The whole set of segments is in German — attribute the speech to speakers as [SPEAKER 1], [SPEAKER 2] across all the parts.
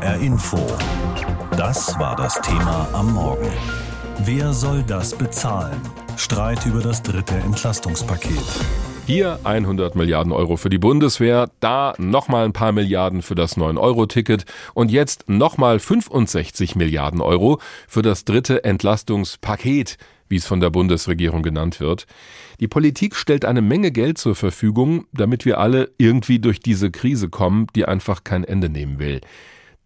[SPEAKER 1] HR Info. Das war das Thema am Morgen. Wer soll das bezahlen? Streit über das dritte Entlastungspaket.
[SPEAKER 2] Hier 100 Milliarden Euro für die Bundeswehr, da nochmal ein paar Milliarden für das 9-Euro-Ticket und jetzt nochmal 65 Milliarden Euro für das dritte Entlastungspaket, wie es von der Bundesregierung genannt wird. Die Politik stellt eine Menge Geld zur Verfügung, damit wir alle irgendwie durch diese Krise kommen, die einfach kein Ende nehmen will.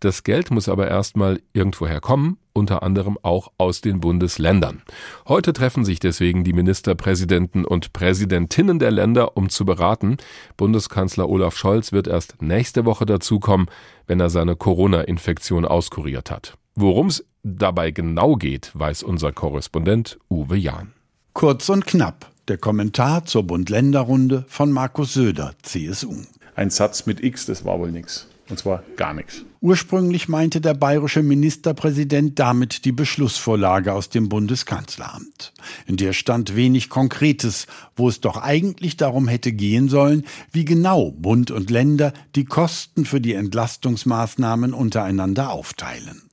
[SPEAKER 2] Das Geld muss aber erstmal irgendwoher kommen, unter anderem auch aus den Bundesländern. Heute treffen sich deswegen die Ministerpräsidenten und Präsidentinnen der Länder, um zu beraten. Bundeskanzler Olaf Scholz wird erst nächste Woche dazukommen, wenn er seine Corona-Infektion auskuriert hat. Worum es dabei genau geht, weiß unser Korrespondent Uwe Jahn.
[SPEAKER 3] Kurz und knapp. Der Kommentar zur Bund-Länder-Runde von Markus Söder, CSU.
[SPEAKER 4] Ein Satz mit X, das war wohl nichts. Und zwar gar nichts.
[SPEAKER 3] Ursprünglich meinte der bayerische Ministerpräsident damit die Beschlussvorlage aus dem Bundeskanzleramt. In der stand wenig Konkretes, wo es doch eigentlich darum hätte gehen sollen, wie genau Bund und Länder die Kosten für die Entlastungsmaßnahmen untereinander aufteilen.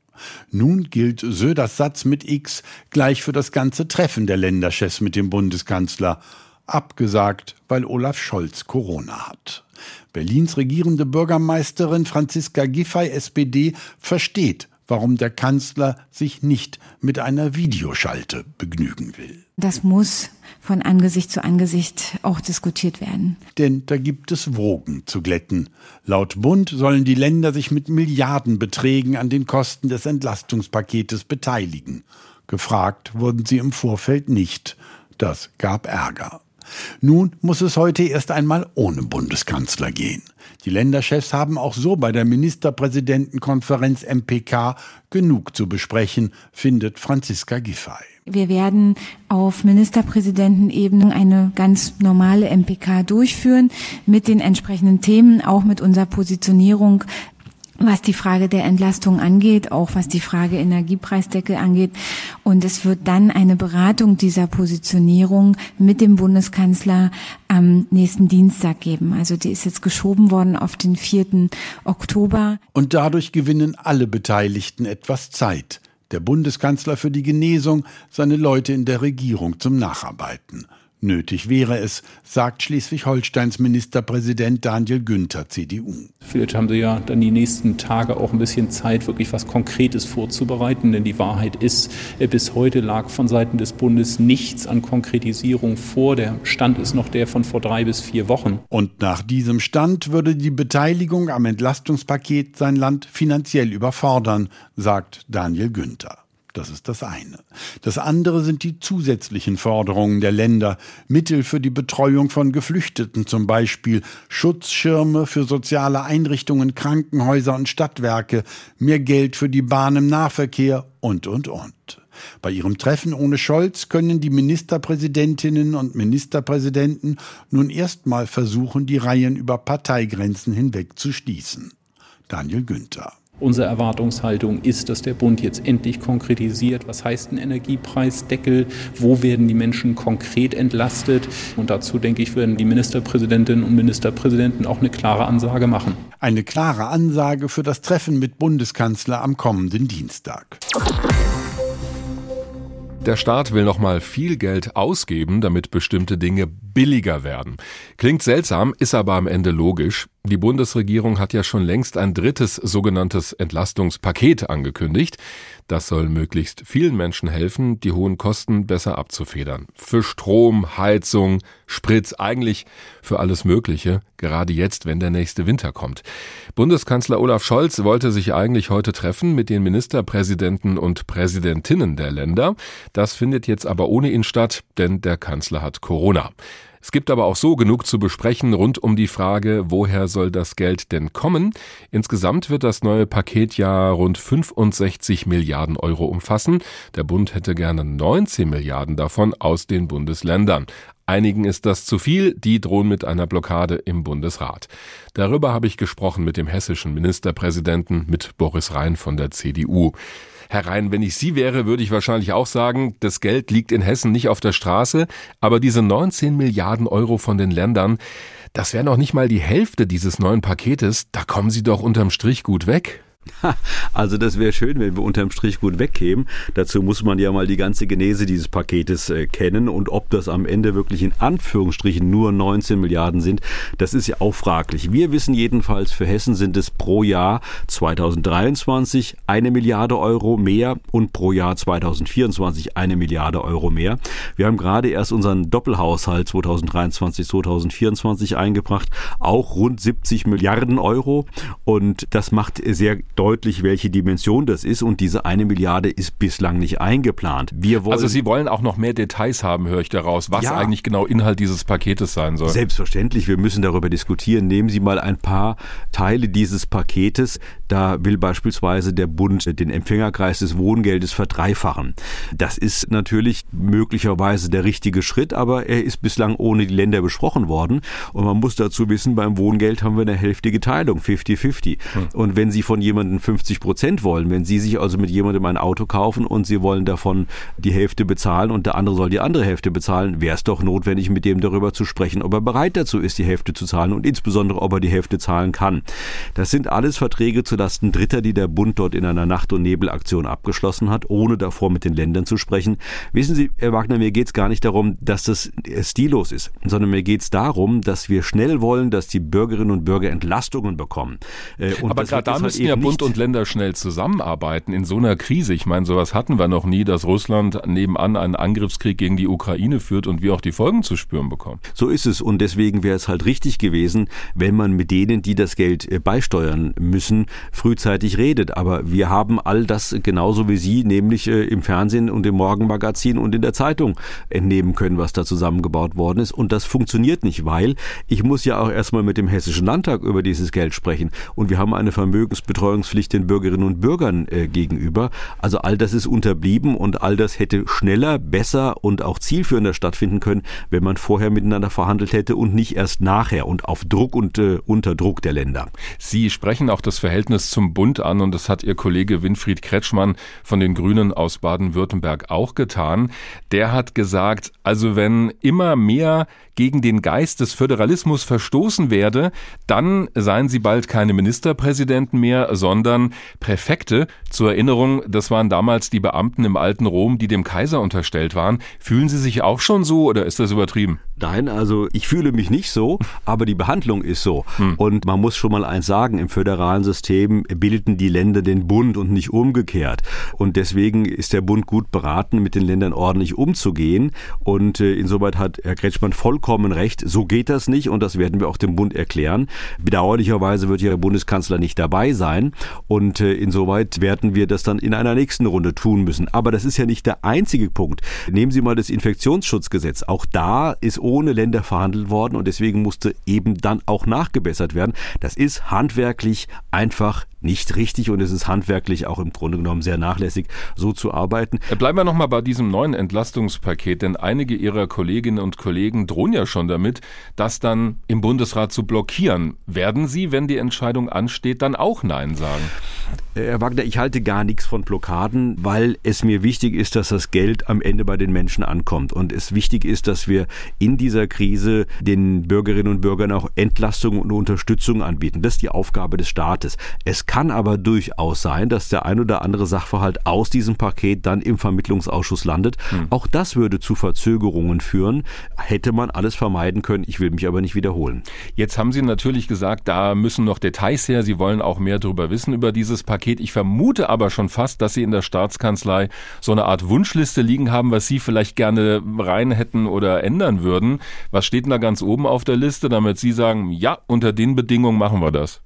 [SPEAKER 3] Nun gilt Söders Satz mit X gleich für das ganze Treffen der Länderchefs mit dem Bundeskanzler. Abgesagt, weil Olaf Scholz Corona hat. Berlins regierende Bürgermeisterin Franziska Giffey, SPD, versteht, warum der Kanzler sich nicht mit einer Videoschalte begnügen will.
[SPEAKER 5] Das muss von Angesicht zu Angesicht auch diskutiert werden.
[SPEAKER 3] Denn da gibt es Wogen zu glätten. Laut Bund sollen die Länder sich mit Milliardenbeträgen an den Kosten des Entlastungspaketes beteiligen. Gefragt wurden sie im Vorfeld nicht. Das gab Ärger. Nun muss es heute erst einmal ohne Bundeskanzler gehen. Die Länderchefs haben auch so bei der Ministerpräsidentenkonferenz MPK genug zu besprechen, findet Franziska Giffey.
[SPEAKER 5] Wir werden auf Ministerpräsidentenebene eine ganz normale MPK durchführen mit den entsprechenden Themen, auch mit unserer Positionierung was die Frage der Entlastung angeht, auch was die Frage Energiepreisdeckel angeht. Und es wird dann eine Beratung dieser Positionierung mit dem Bundeskanzler am nächsten Dienstag geben. Also die ist jetzt geschoben worden auf den 4. Oktober.
[SPEAKER 3] Und dadurch gewinnen alle Beteiligten etwas Zeit. Der Bundeskanzler für die Genesung, seine Leute in der Regierung zum Nacharbeiten. Nötig wäre es, sagt Schleswig-Holsteins Ministerpräsident Daniel Günther, CDU.
[SPEAKER 6] Vielleicht haben Sie ja dann die nächsten Tage auch ein bisschen Zeit, wirklich was Konkretes vorzubereiten. Denn die Wahrheit ist, äh, bis heute lag von Seiten des Bundes nichts an Konkretisierung vor. Der Stand ist noch der von vor drei bis vier Wochen.
[SPEAKER 3] Und nach diesem Stand würde die Beteiligung am Entlastungspaket sein Land finanziell überfordern, sagt Daniel Günther. Das ist das eine. Das andere sind die zusätzlichen Forderungen der Länder. Mittel für die Betreuung von Geflüchteten zum Beispiel, Schutzschirme für soziale Einrichtungen, Krankenhäuser und Stadtwerke, mehr Geld für die Bahn im Nahverkehr und, und, und. Bei ihrem Treffen ohne Scholz können die Ministerpräsidentinnen und Ministerpräsidenten nun erstmal versuchen, die Reihen über Parteigrenzen hinweg zu schließen. Daniel Günther.
[SPEAKER 6] Unsere Erwartungshaltung ist, dass der Bund jetzt endlich konkretisiert, was heißt ein Energiepreisdeckel, wo werden die Menschen konkret entlastet. Und dazu, denke ich, werden die Ministerpräsidentinnen und Ministerpräsidenten auch eine klare Ansage machen.
[SPEAKER 3] Eine klare Ansage für das Treffen mit Bundeskanzler am kommenden Dienstag.
[SPEAKER 2] Der Staat will nochmal viel Geld ausgeben, damit bestimmte Dinge billiger werden. Klingt seltsam, ist aber am Ende logisch. Die Bundesregierung hat ja schon längst ein drittes sogenanntes Entlastungspaket angekündigt. Das soll möglichst vielen Menschen helfen, die hohen Kosten besser abzufedern. Für Strom, Heizung, Sprit, eigentlich für alles Mögliche, gerade jetzt, wenn der nächste Winter kommt. Bundeskanzler Olaf Scholz wollte sich eigentlich heute treffen mit den Ministerpräsidenten und Präsidentinnen der Länder. Das findet jetzt aber ohne ihn statt, denn der Kanzler hat Corona. Es gibt aber auch so genug zu besprechen rund um die Frage, woher soll das Geld denn kommen? Insgesamt wird das neue Paket ja rund 65 Milliarden Euro umfassen. Der Bund hätte gerne 19 Milliarden davon aus den Bundesländern. Einigen ist das zu viel, die drohen mit einer Blockade im Bundesrat. Darüber habe ich gesprochen mit dem hessischen Ministerpräsidenten, mit Boris Rhein von der CDU. Herr Rhein, wenn ich Sie wäre, würde ich wahrscheinlich auch sagen, das Geld liegt in Hessen nicht auf der Straße, aber diese 19 Milliarden Euro von den Ländern, das wäre noch nicht mal die Hälfte dieses neuen Paketes, da kommen Sie doch unterm Strich gut weg.
[SPEAKER 7] Also das wäre schön, wenn wir unterm Strich gut wegkämen. Dazu muss man ja mal die ganze Genese dieses Paketes äh, kennen und ob das am Ende wirklich in Anführungsstrichen nur 19 Milliarden sind, das ist ja auch fraglich. Wir wissen jedenfalls, für Hessen sind es pro Jahr 2023 eine Milliarde Euro mehr und pro Jahr 2024 eine Milliarde Euro mehr. Wir haben gerade erst unseren Doppelhaushalt 2023, 2024 eingebracht, auch rund 70 Milliarden Euro und das macht sehr deutlich, welche Dimension das ist und diese eine Milliarde ist bislang nicht eingeplant.
[SPEAKER 2] Wir wollen also Sie wollen auch noch mehr Details haben, höre ich daraus, was ja, eigentlich genau Inhalt dieses Paketes sein soll.
[SPEAKER 7] Selbstverständlich, wir müssen darüber diskutieren. Nehmen Sie mal ein paar Teile dieses Paketes. Da will beispielsweise der Bund den Empfängerkreis des Wohngeldes verdreifachen. Das ist natürlich möglicherweise der richtige Schritt, aber er ist bislang ohne die Länder besprochen worden. Und man muss dazu wissen, beim Wohngeld haben wir eine hälftige Teilung, 50-50. Hm. Und wenn Sie von jemandem 50 Prozent wollen. Wenn Sie sich also mit jemandem ein Auto kaufen und Sie wollen davon die Hälfte bezahlen und der andere soll die andere Hälfte bezahlen, wäre es doch notwendig, mit dem darüber zu sprechen, ob er bereit dazu ist, die Hälfte zu zahlen und insbesondere, ob er die Hälfte zahlen kann. Das sind alles Verträge zulasten Dritter, die der Bund dort in einer Nacht- und Nebelaktion abgeschlossen hat, ohne davor mit den Ländern zu sprechen. Wissen Sie, Herr Wagner, mir geht es gar nicht darum, dass das stillos ist, sondern mir geht es darum, dass wir schnell wollen, dass die Bürgerinnen und Bürger Entlastungen bekommen.
[SPEAKER 2] Äh, und Aber gerade da halt müssen ja Bund und Länder schnell zusammenarbeiten in so einer Krise. Ich meine, sowas hatten wir noch nie, dass Russland nebenan einen Angriffskrieg gegen die Ukraine führt und wir auch die Folgen zu spüren bekommen.
[SPEAKER 7] So ist es und deswegen wäre es halt richtig gewesen, wenn man mit denen, die das Geld äh, beisteuern müssen, frühzeitig redet. Aber wir haben all das genauso wie Sie, nämlich äh, im Fernsehen und im Morgenmagazin und in der Zeitung entnehmen können, was da zusammengebaut worden ist. Und das funktioniert nicht, weil ich muss ja auch erstmal mit dem Hessischen Landtag über dieses Geld sprechen. Und wir haben eine Vermögensbetreuungspflicht den Bürgerinnen und Bürgern äh, gegenüber. Also all das ist unterblieben und all das hätte schneller, besser und auch zielführender stattfinden können, wenn man vorher miteinander verhandelt hätte und nicht erst nachher und auf Druck und äh, unter Druck der Länder.
[SPEAKER 2] Sie sprechen auch das Verhältnis zum Bund an und das hat Ihr Kollege Winfried Kretschmann von den Grünen aus Baden-Württemberg auch getan. Der hat gesagt, also wenn immer mehr gegen den Geist des Föderalismus verstoßen werde, dann seien sie bald keine Ministerpräsidenten mehr, sondern Präfekte. Zur Erinnerung, das waren damals die Beamten im alten Rom, die dem Kaiser unterstellt waren. Fühlen Sie sich auch schon so oder ist das übertrieben?
[SPEAKER 7] Nein, also ich fühle mich nicht so, aber die Behandlung ist so. Hm. Und man muss schon mal eins sagen, im föderalen System bilden die Länder den Bund und nicht umgekehrt. Und deswegen ist der Bund gut beraten, mit den Ländern ordentlich umzugehen. Und äh, insoweit hat Herr Kretschmann vollkommen recht. So geht das nicht und das werden wir auch dem Bund erklären. Bedauerlicherweise wird ja der Bundeskanzler nicht dabei sein. Und äh, insoweit werden wir das dann in einer nächsten Runde tun müssen. Aber das ist ja nicht der einzige Punkt. Nehmen Sie mal das Infektionsschutzgesetz. Auch da ist ohne Länder verhandelt worden und deswegen musste eben dann auch nachgebessert werden. Das ist handwerklich einfach nicht richtig und es ist handwerklich auch im Grunde genommen sehr nachlässig, so zu arbeiten.
[SPEAKER 2] Äh, bleiben wir nochmal bei diesem neuen Entlastungspaket, denn einige Ihrer Kolleginnen und Kollegen drohen ja schon damit, das dann im Bundesrat zu blockieren. Werden Sie, wenn die Entscheidung ansteht, dann auch Nein sagen?
[SPEAKER 7] Äh, Herr Wagner, ich halte gar nichts von Blockaden, weil es mir wichtig ist, dass das Geld am Ende bei den Menschen ankommt. Und es wichtig ist, dass wir in dieser Krise den Bürgerinnen und Bürgern auch Entlastung und Unterstützung anbieten. Das ist die Aufgabe des Staates. Es kann aber durchaus sein, dass der ein oder andere Sachverhalt aus diesem Paket dann im Vermittlungsausschuss landet. Hm. Auch das würde zu Verzögerungen führen. Hätte man alles vermeiden können. Ich will mich aber nicht wiederholen.
[SPEAKER 2] Jetzt haben Sie natürlich gesagt, da müssen noch Details her. Sie wollen auch mehr darüber wissen, über dieses Paket. Ich vermute aber schon fast, dass Sie in der Staatskanzlei so eine Art Wunschliste liegen haben, was Sie vielleicht gerne rein hätten oder ändern würden. Was steht denn da ganz oben auf der Liste, damit Sie sagen, ja, unter den Bedingungen machen wir das?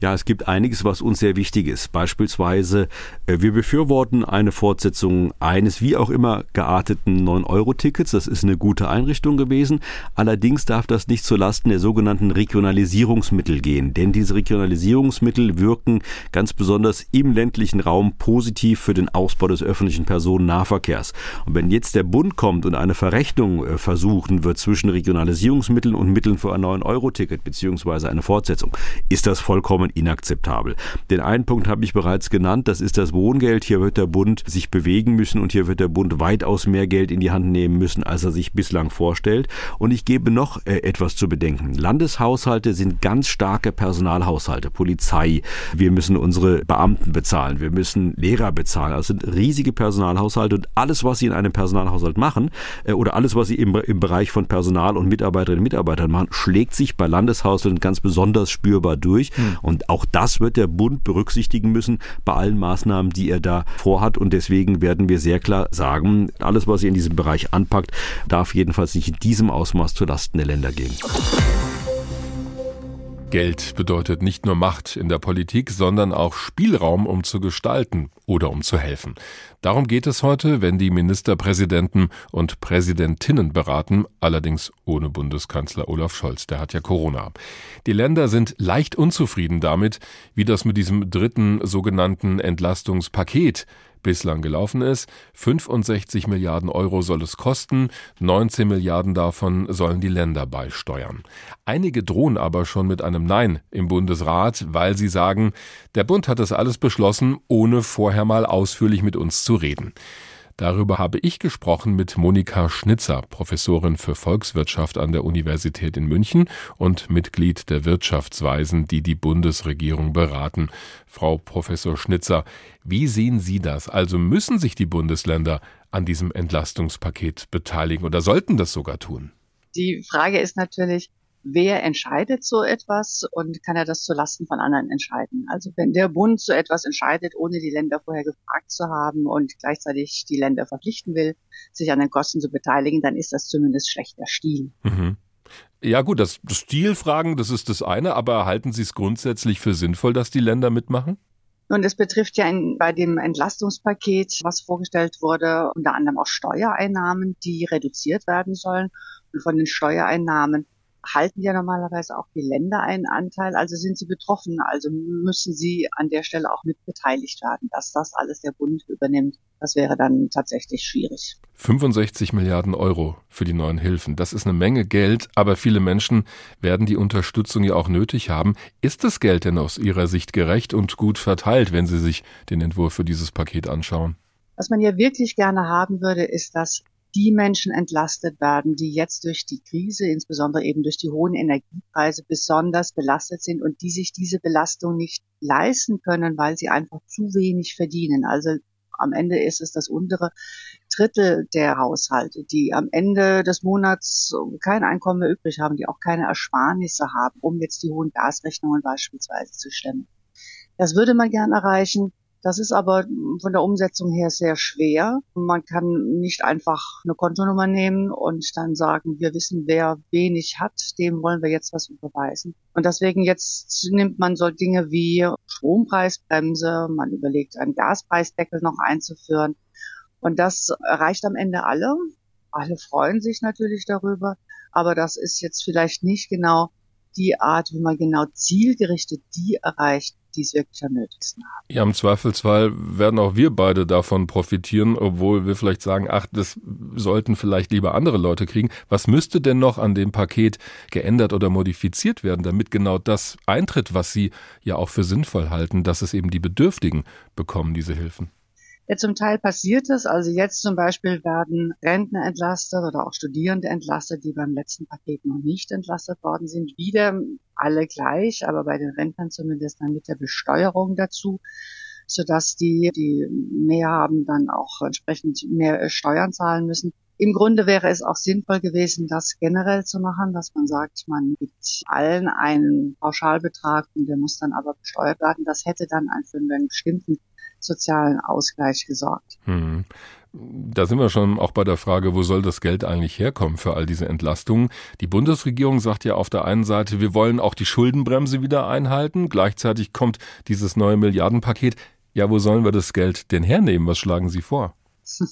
[SPEAKER 7] Ja, es gibt einiges, was uns sehr wichtig ist. Beispielsweise, äh, wir befürworten eine Fortsetzung eines wie auch immer gearteten 9-Euro-Tickets. Das ist eine gute Einrichtung gewesen. Allerdings darf das nicht zulasten der sogenannten Regionalisierungsmittel gehen, denn diese Regionalisierungsmittel wirken ganz besonders im ländlichen Raum positiv für den Ausbau des öffentlichen Personennahverkehrs. Und wenn jetzt der Bund kommt und eine Verrechnung äh, versuchen wird zwischen Regionalisierungsmitteln und Mitteln für ein 9-Euro-Ticket beziehungsweise eine Fortsetzung, ist das vollkommen inakzeptabel. Den einen Punkt habe ich bereits genannt, das ist das Wohngeld. Hier wird der Bund sich bewegen müssen und hier wird der Bund weitaus mehr Geld in die Hand nehmen müssen, als er sich bislang vorstellt. Und ich gebe noch äh, etwas zu bedenken. Landeshaushalte sind ganz starke Personalhaushalte, Polizei. Wir müssen unsere Beamten bezahlen, wir müssen Lehrer bezahlen. Das sind riesige Personalhaushalte und alles, was sie in einem Personalhaushalt machen äh, oder alles, was sie im, im Bereich von Personal und Mitarbeiterinnen und Mitarbeitern machen, schlägt sich bei Landeshaushalten ganz besonders spürbar durch. Hm. Und auch das wird der Bund berücksichtigen müssen bei allen Maßnahmen, die er da vorhat. Und deswegen werden wir sehr klar sagen, alles, was er in diesem Bereich anpackt, darf jedenfalls nicht in diesem Ausmaß zulasten der Länder gehen.
[SPEAKER 2] Geld bedeutet nicht nur Macht in der Politik, sondern auch Spielraum, um zu gestalten oder um zu helfen. Darum geht es heute, wenn die Ministerpräsidenten und Präsidentinnen beraten, allerdings ohne Bundeskanzler Olaf Scholz, der hat ja Corona. Die Länder sind leicht unzufrieden damit, wie das mit diesem dritten sogenannten Entlastungspaket bislang gelaufen ist. 65 Milliarden Euro soll es kosten, 19 Milliarden davon sollen die Länder beisteuern. Einige drohen aber schon mit einem Nein im Bundesrat, weil sie sagen, der Bund hat das alles beschlossen, ohne vorher mal ausführlich mit uns zu reden. Darüber habe ich gesprochen mit Monika Schnitzer, Professorin für Volkswirtschaft an der Universität in München und Mitglied der Wirtschaftsweisen, die die Bundesregierung beraten. Frau Professor Schnitzer, wie sehen Sie das? Also müssen sich die Bundesländer an diesem Entlastungspaket beteiligen oder sollten das sogar tun?
[SPEAKER 8] Die Frage ist natürlich, wer entscheidet so etwas und kann er das zulasten von anderen entscheiden. Also wenn der Bund so etwas entscheidet, ohne die Länder vorher gefragt zu haben und gleichzeitig die Länder verpflichten will, sich an den Kosten zu beteiligen, dann ist das zumindest schlechter Stil.
[SPEAKER 2] Mhm. Ja gut, das Stilfragen, das ist das eine, aber halten Sie es grundsätzlich für sinnvoll, dass die Länder mitmachen?
[SPEAKER 8] Nun, es betrifft ja in, bei dem Entlastungspaket, was vorgestellt wurde, unter anderem auch Steuereinnahmen, die reduziert werden sollen. Und von den Steuereinnahmen halten ja normalerweise auch die Länder einen Anteil, also sind sie betroffen, also müssen sie an der Stelle auch mit beteiligt werden, dass das alles der Bund übernimmt. Das wäre dann tatsächlich schwierig.
[SPEAKER 2] 65 Milliarden Euro für die neuen Hilfen. Das ist eine Menge Geld, aber viele Menschen werden die Unterstützung ja auch nötig haben. Ist das Geld denn aus Ihrer Sicht gerecht und gut verteilt, wenn Sie sich den Entwurf für dieses Paket anschauen?
[SPEAKER 8] Was man ja wirklich gerne haben würde, ist, dass die Menschen entlastet werden, die jetzt durch die Krise, insbesondere eben durch die hohen Energiepreise, besonders belastet sind und die sich diese Belastung nicht leisten können, weil sie einfach zu wenig verdienen. Also am Ende ist es das untere Drittel der Haushalte, die am Ende des Monats kein Einkommen mehr übrig haben, die auch keine Ersparnisse haben, um jetzt die hohen Gasrechnungen beispielsweise zu stemmen. Das würde man gern erreichen. Das ist aber von der Umsetzung her sehr schwer. Man kann nicht einfach eine Kontonummer nehmen und dann sagen, wir wissen, wer wenig hat, dem wollen wir jetzt was überweisen. Und deswegen jetzt nimmt man so Dinge wie Strompreisbremse, man überlegt, einen Gaspreisdeckel noch einzuführen. Und das erreicht am Ende alle. Alle freuen sich natürlich darüber, aber das ist jetzt vielleicht nicht genau die Art, wie man genau zielgerichtet die erreicht, die es wirklich am nötigsten haben.
[SPEAKER 2] Ja, im Zweifelsfall werden auch wir beide davon profitieren, obwohl wir vielleicht sagen, ach, das sollten vielleicht lieber andere Leute kriegen. Was müsste denn noch an dem Paket geändert oder modifiziert werden, damit genau das eintritt, was Sie ja auch für sinnvoll halten, dass es eben die Bedürftigen bekommen, diese Hilfen?
[SPEAKER 8] Ja, zum Teil passiert es. Also jetzt zum Beispiel werden Rentner entlastet oder auch Studierende entlastet, die beim letzten Paket noch nicht entlastet worden sind. Wieder alle gleich, aber bei den Rentnern zumindest dann mit der Besteuerung dazu sodass die, die mehr haben, dann auch entsprechend mehr Steuern zahlen müssen. Im Grunde wäre es auch sinnvoll gewesen, das generell zu machen, dass man sagt, man gibt allen einen Pauschalbetrag und der muss dann aber besteuert werden. Das hätte dann für einen bestimmten sozialen Ausgleich gesorgt. Hm.
[SPEAKER 2] Da sind wir schon auch bei der Frage, wo soll das Geld eigentlich herkommen für all diese Entlastungen? Die Bundesregierung sagt ja auf der einen Seite, wir wollen auch die Schuldenbremse wieder einhalten. Gleichzeitig kommt dieses neue Milliardenpaket. Ja, wo sollen wir das Geld denn hernehmen? Was schlagen Sie vor?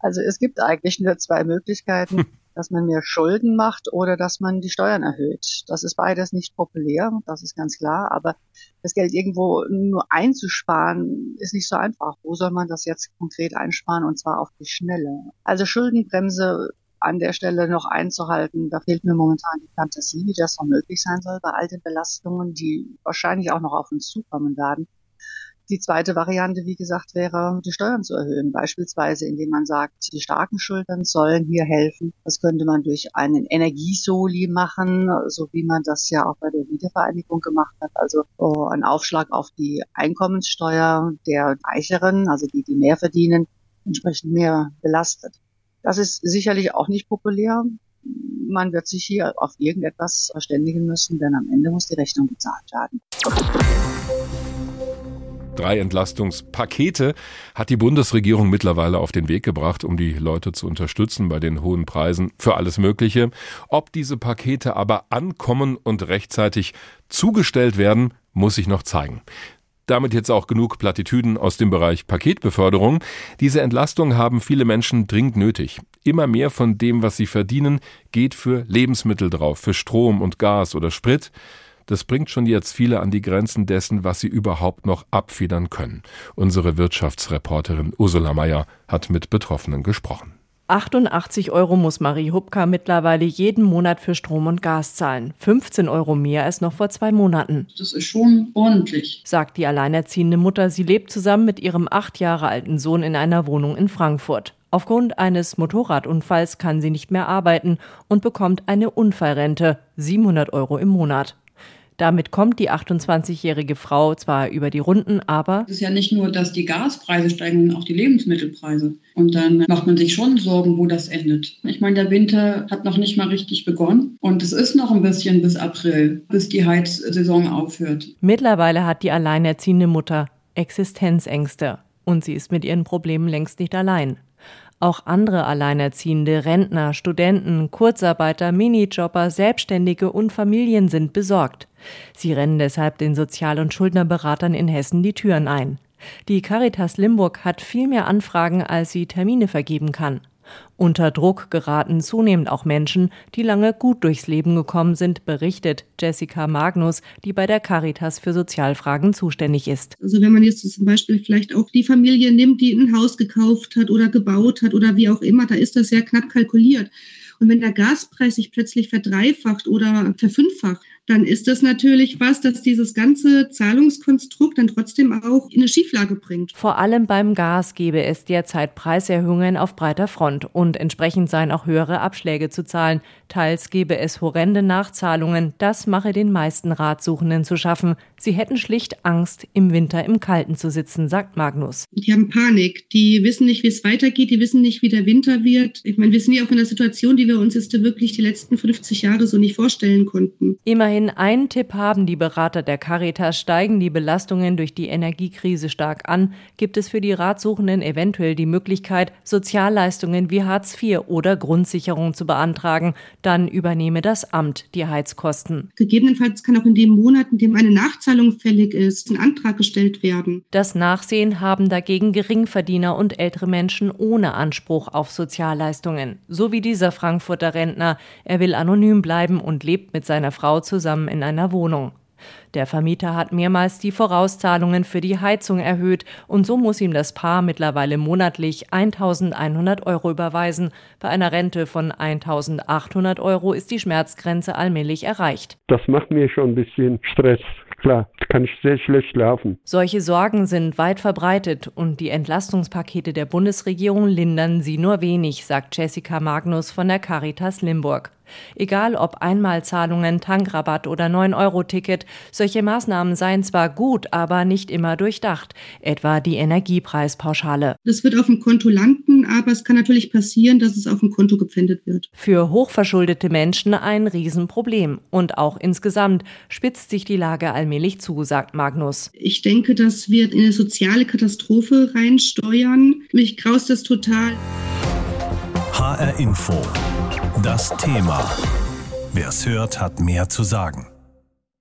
[SPEAKER 8] Also es gibt eigentlich nur zwei Möglichkeiten dass man mehr Schulden macht oder dass man die Steuern erhöht. Das ist beides nicht populär, das ist ganz klar, aber das Geld irgendwo nur einzusparen ist nicht so einfach. Wo soll man das jetzt konkret einsparen und zwar auf die Schnelle? Also Schuldenbremse an der Stelle noch einzuhalten. Da fehlt mir momentan die Fantasie, wie das noch möglich sein soll bei all den Belastungen, die wahrscheinlich auch noch auf uns zukommen werden. Die zweite Variante, wie gesagt, wäre, die Steuern zu erhöhen, beispielsweise indem man sagt, die starken Schultern sollen hier helfen. Das könnte man durch einen Energiesoli machen, so wie man das ja auch bei der Wiedervereinigung gemacht hat. Also oh, ein Aufschlag auf die Einkommenssteuer der Reicheren, also die, die mehr verdienen, entsprechend mehr belastet. Das ist sicherlich auch nicht populär. Man wird sich hier auf irgendetwas verständigen müssen, denn am Ende muss die Rechnung bezahlt werden.
[SPEAKER 2] Drei Entlastungspakete hat die Bundesregierung mittlerweile auf den Weg gebracht, um die Leute zu unterstützen bei den hohen Preisen für alles Mögliche. Ob diese Pakete aber ankommen und rechtzeitig zugestellt werden, muss sich noch zeigen. Damit jetzt auch genug Plattitüden aus dem Bereich Paketbeförderung. Diese Entlastung haben viele Menschen dringend nötig. Immer mehr von dem, was sie verdienen, geht für Lebensmittel drauf, für Strom und Gas oder Sprit. Das bringt schon jetzt viele an die Grenzen dessen, was sie überhaupt noch abfedern können. Unsere Wirtschaftsreporterin Ursula Mayer hat mit Betroffenen gesprochen.
[SPEAKER 9] 88 Euro muss Marie Hubka mittlerweile jeden Monat für Strom und Gas zahlen. 15 Euro mehr als noch vor zwei Monaten.
[SPEAKER 10] Das ist schon ordentlich,
[SPEAKER 9] sagt die alleinerziehende Mutter. Sie lebt zusammen mit ihrem acht Jahre alten Sohn in einer Wohnung in Frankfurt. Aufgrund eines Motorradunfalls kann sie nicht mehr arbeiten und bekommt eine Unfallrente, 700 Euro im Monat. Damit kommt die 28-jährige Frau zwar über die Runden, aber
[SPEAKER 10] es ist ja nicht nur, dass die Gaspreise steigen, sondern auch die Lebensmittelpreise. Und dann macht man sich schon Sorgen, wo das endet. Ich meine, der Winter hat noch nicht mal richtig begonnen und es ist noch ein bisschen bis April, bis die Heizsaison aufhört.
[SPEAKER 9] Mittlerweile hat die alleinerziehende Mutter Existenzängste und sie ist mit ihren Problemen längst nicht allein. Auch andere Alleinerziehende, Rentner, Studenten, Kurzarbeiter, Minijobber, Selbstständige und Familien sind besorgt. Sie rennen deshalb den Sozial- und Schuldnerberatern in Hessen die Türen ein. Die Caritas Limburg hat viel mehr Anfragen, als sie Termine vergeben kann. Unter Druck geraten zunehmend auch Menschen, die lange gut durchs Leben gekommen sind, berichtet Jessica Magnus, die bei der Caritas für Sozialfragen zuständig ist.
[SPEAKER 11] Also wenn man jetzt zum Beispiel vielleicht auch die Familie nimmt, die ein Haus gekauft hat oder gebaut hat oder wie auch immer, da ist das sehr knapp kalkuliert. Und wenn der Gaspreis sich plötzlich verdreifacht oder verfünffacht, dann ist das natürlich was, das dieses ganze Zahlungskonstrukt dann trotzdem auch in eine Schieflage bringt.
[SPEAKER 9] Vor allem beim Gas gebe es derzeit Preiserhöhungen auf breiter Front und entsprechend seien auch höhere Abschläge zu zahlen. Teils gebe es horrende Nachzahlungen. Das mache den meisten Ratsuchenden zu schaffen. Sie hätten schlicht Angst, im Winter im Kalten zu sitzen, sagt Magnus.
[SPEAKER 11] Die haben Panik. Die wissen nicht, wie es weitergeht. Die wissen nicht, wie der Winter wird. Ich meine, wir sind ja auch in einer Situation, die wir uns jetzt wirklich die letzten 50 Jahre so nicht vorstellen konnten.
[SPEAKER 9] Immerhin Immerhin einen Tipp haben die Berater der Caritas, steigen die Belastungen durch die Energiekrise stark an, gibt es für die Ratsuchenden eventuell die Möglichkeit, Sozialleistungen wie Hartz IV oder Grundsicherung zu beantragen. Dann übernehme das Amt die Heizkosten.
[SPEAKER 11] Gegebenenfalls kann auch in dem Monat, in dem eine Nachzahlung fällig ist, ein Antrag gestellt werden.
[SPEAKER 9] Das Nachsehen haben dagegen Geringverdiener und ältere Menschen ohne Anspruch auf Sozialleistungen. So wie dieser Frankfurter Rentner. Er will anonym bleiben und lebt mit seiner Frau zusammen zusammen in einer Wohnung. Der Vermieter hat mehrmals die Vorauszahlungen für die Heizung erhöht und so muss ihm das Paar mittlerweile monatlich 1100 Euro überweisen. Bei einer Rente von 1800 Euro ist die Schmerzgrenze allmählich erreicht.
[SPEAKER 12] Das macht mir schon ein bisschen Stress. Klar, kann ich sehr schlecht schlafen.
[SPEAKER 9] Solche Sorgen sind weit verbreitet und die Entlastungspakete der Bundesregierung lindern sie nur wenig, sagt Jessica Magnus von der Caritas Limburg. Egal ob Einmalzahlungen, Tankrabatt oder 9-Euro-Ticket, solche Maßnahmen seien zwar gut, aber nicht immer durchdacht, etwa die Energiepreispauschale.
[SPEAKER 11] Das wird auf dem Konto landen, aber es kann natürlich passieren, dass es auf dem Konto gepfändet wird.
[SPEAKER 9] Für hochverschuldete Menschen ein Riesenproblem. Und auch insgesamt spitzt sich die Lage allmählich zu, sagt Magnus.
[SPEAKER 11] Ich denke, das wird in eine soziale Katastrophe reinsteuern. Mich graust das total.
[SPEAKER 1] HR Info. Das Thema. Wer es hört, hat mehr zu sagen.